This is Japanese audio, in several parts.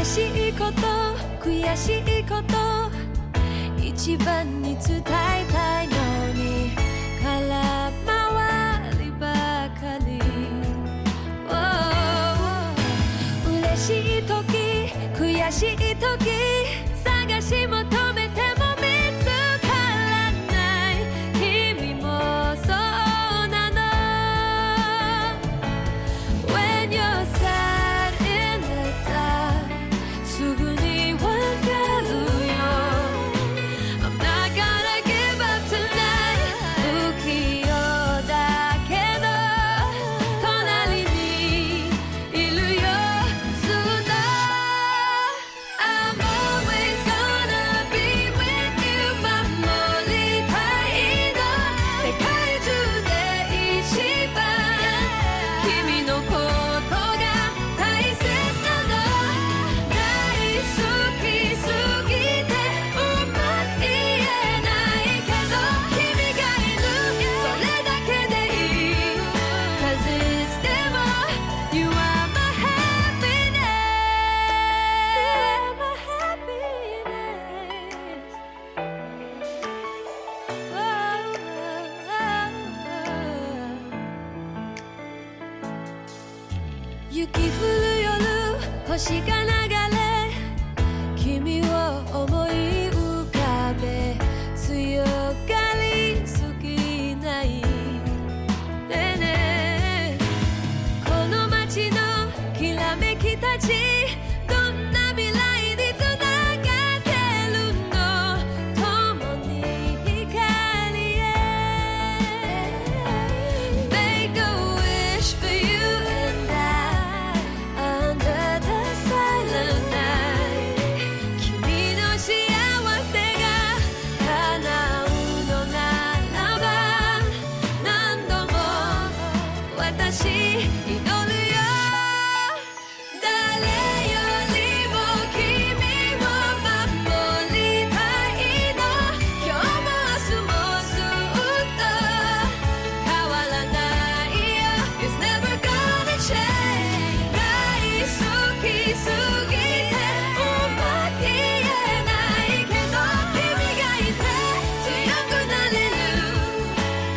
嬉しいこと悔しいこと一番に伝えたいのに空回りばかり、嬉しい時悔しい時。雪降る夜星が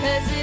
Cause it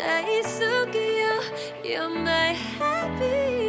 大好きよ You're my happy.